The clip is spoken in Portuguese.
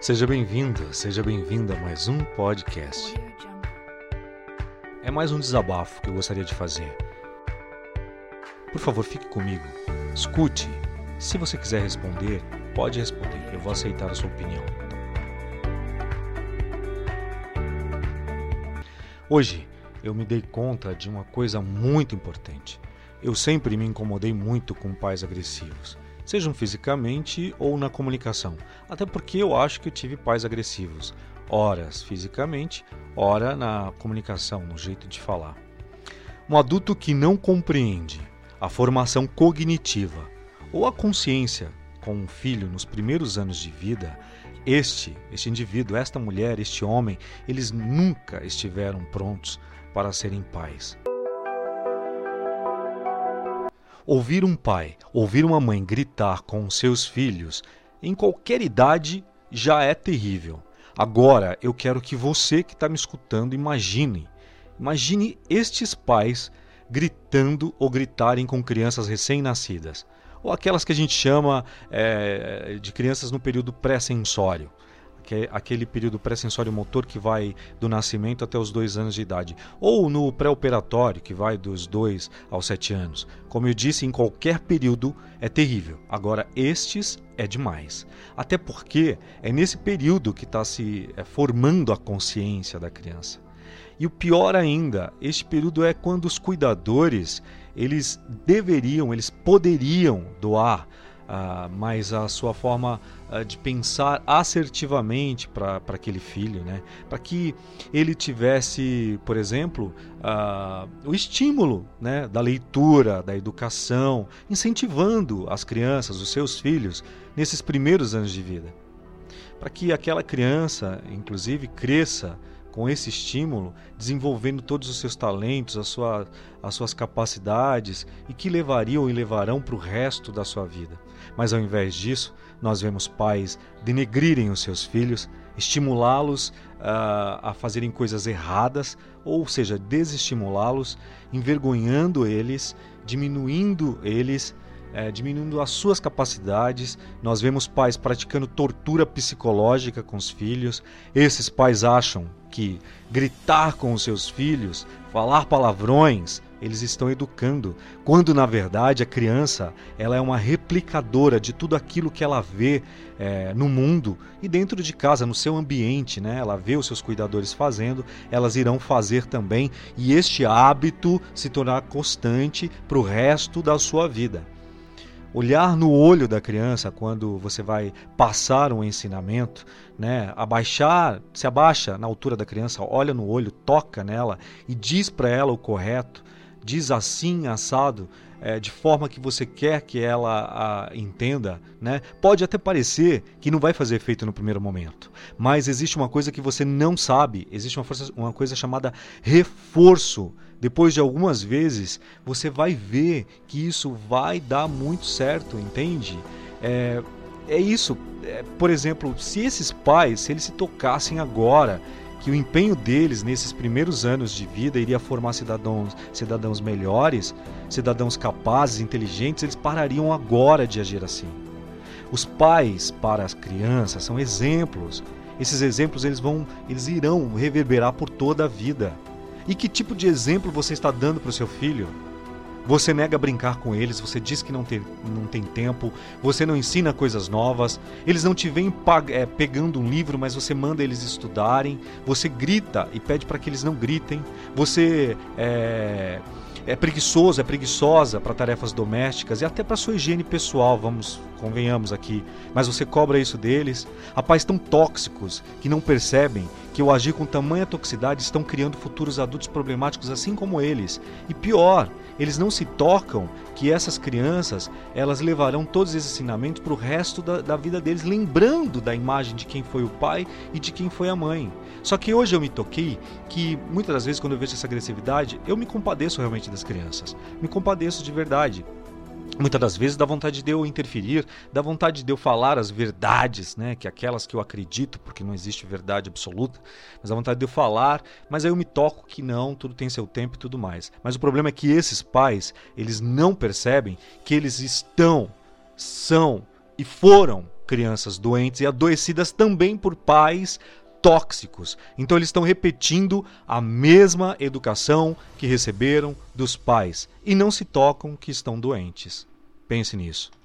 Seja bem-vindo, seja bem-vinda a mais um podcast. É mais um desabafo que eu gostaria de fazer. Por favor, fique comigo. Escute. Se você quiser responder, pode responder. Eu vou aceitar a sua opinião. Hoje eu me dei conta de uma coisa muito importante. Eu sempre me incomodei muito com pais agressivos sejam fisicamente ou na comunicação. Até porque eu acho que eu tive pais agressivos, horas fisicamente, ora na comunicação, no jeito de falar. Um adulto que não compreende a formação cognitiva ou a consciência com um filho nos primeiros anos de vida, este, este indivíduo, esta mulher, este homem, eles nunca estiveram prontos para serem pais. Ouvir um pai, ouvir uma mãe gritar com seus filhos em qualquer idade já é terrível. Agora eu quero que você que está me escutando imagine. Imagine estes pais gritando ou gritarem com crianças recém-nascidas. Ou aquelas que a gente chama é, de crianças no período pré-sensório que é aquele período pré-sensório motor que vai do nascimento até os dois anos de idade, ou no pré-operatório, que vai dos dois aos sete anos. Como eu disse, em qualquer período é terrível. Agora, estes é demais. Até porque é nesse período que está se é, formando a consciência da criança. E o pior ainda, este período é quando os cuidadores eles deveriam, eles poderiam doar uh, mas a sua forma uh, de pensar assertivamente para aquele filho, né? para que ele tivesse, por exemplo, uh, o estímulo né? da leitura, da educação, incentivando as crianças, os seus filhos, nesses primeiros anos de vida. Para que aquela criança, inclusive, cresça com esse estímulo, desenvolvendo todos os seus talentos, a sua, as suas capacidades e que levariam e levarão para o resto da sua vida. Mas ao invés disso, nós vemos pais denegrirem os seus filhos, estimulá-los uh, a fazerem coisas erradas, ou seja, desestimulá-los, envergonhando eles, diminuindo eles é, diminuindo as suas capacidades. Nós vemos pais praticando tortura psicológica com os filhos. Esses pais acham que gritar com os seus filhos, falar palavrões, eles estão educando, quando na verdade a criança ela é uma replicadora de tudo aquilo que ela vê é, no mundo e dentro de casa, no seu ambiente, né? Ela vê os seus cuidadores fazendo, elas irão fazer também e este hábito se tornar constante para o resto da sua vida olhar no olho da criança quando você vai passar um ensinamento, né? Abaixar, se abaixa na altura da criança, olha no olho, toca nela e diz para ela o correto, diz assim assado, é, de forma que você quer que ela a, entenda, né? Pode até parecer que não vai fazer efeito no primeiro momento, mas existe uma coisa que você não sabe, existe uma, força, uma coisa chamada reforço depois de algumas vezes, você vai ver que isso vai dar muito certo, entende? É, é isso. É, por exemplo, se esses pais, se eles se tocassem agora que o empenho deles nesses primeiros anos de vida iria formar cidadãos, cidadãos melhores, cidadãos capazes, inteligentes, eles parariam agora de agir assim. Os pais para as crianças são exemplos. Esses exemplos eles vão, eles irão reverberar por toda a vida. E que tipo de exemplo você está dando para o seu filho? Você nega brincar com eles, você diz que não tem, não tem tempo, você não ensina coisas novas, eles não te vêm é, pegando um livro, mas você manda eles estudarem, você grita e pede para que eles não gritem, você é, é preguiçoso, é preguiçosa para tarefas domésticas e até para sua higiene pessoal, vamos, convenhamos aqui, mas você cobra isso deles. Pais tão tóxicos que não percebem que ao agir com tamanha toxicidade estão criando futuros adultos problemáticos assim como eles. E pior, eles não se tocam que essas crianças elas levarão todos esses ensinamentos para o resto da, da vida deles, lembrando da imagem de quem foi o pai e de quem foi a mãe. Só que hoje eu me toquei que muitas das vezes quando eu vejo essa agressividade, eu me compadeço realmente das crianças. Me compadeço de verdade. Muitas das vezes dá vontade de eu interferir, dá vontade de eu falar as verdades, né, que aquelas que eu acredito, porque não existe verdade absoluta, mas dá vontade de eu falar, mas aí eu me toco que não, tudo tem seu tempo e tudo mais. Mas o problema é que esses pais, eles não percebem que eles estão, são e foram crianças doentes e adoecidas também por pais tóxicos. Então eles estão repetindo a mesma educação que receberam dos pais e não se tocam que estão doentes. Pense nisso.